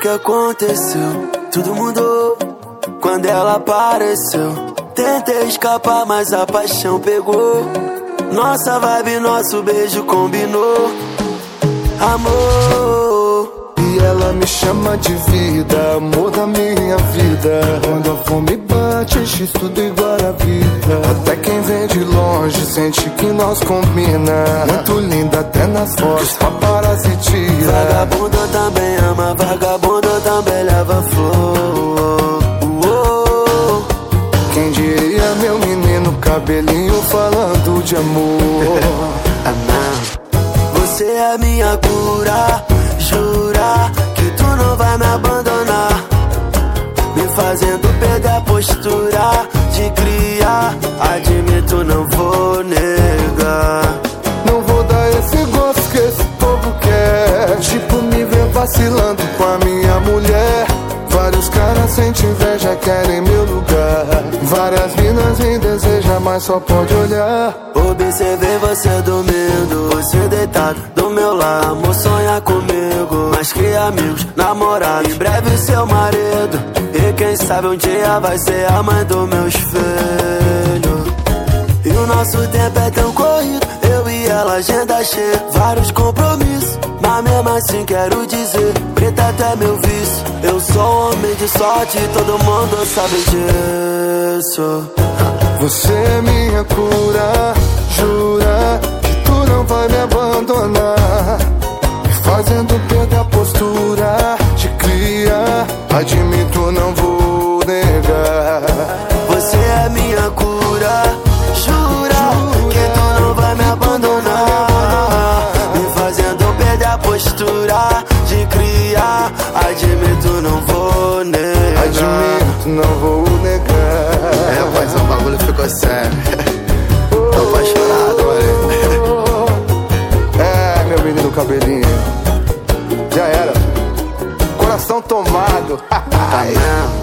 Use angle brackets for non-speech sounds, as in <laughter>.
que aconteceu. Tudo mudou quando ela apareceu. Tentei escapar, mas a paixão pegou. Nossa vibe, nosso beijo combinou. Amor. E ela me chama de vida, amor da minha vida. Quando a fome bate, enche tudo igual a vida. Até quem vem de longe sente que nós combina. Muito linda até nas fotos, paparazzi tira. Vagabundo também ama, vagabundo também leva flor. Uou. Quem diria, meu menino, cabelinho falando de amor. <laughs> Você é minha cura, jura que tu não vai me abandonar. Me fazendo perder a postura de criar. Admito, não vou negar. Não vou dar esse gosto que esse povo quer. Tipo, me vacilando com a minha mulher. Vários caras sentem inveja, querem meu lugar. Várias minas me desejam, mas só pode olhar. Observei você dormindo, você deitado do meu lado. Amor, sonha comigo, mas que amigos, namorado. Em breve, seu marido. E quem sabe um dia vai ser a mãe dos meus filhos. E o nosso tempo é tão corrido, eu e ela, agenda cheia, vários compromissos. Mesmo assim quero dizer, preta até meu vício. Eu sou um homem de sorte, todo mundo sabe disso. Você é minha cura, jura que tu não vai me abandonar. Me fazendo perder a postura de cria. Admito, não postura de criar. Admito, não vou negar. Admito, não vou negar. É, mas o bagulho ficou sério. Tô apaixonado, mano. É, meu menino cabelinho. Já era. Coração tomado. Tá mesmo?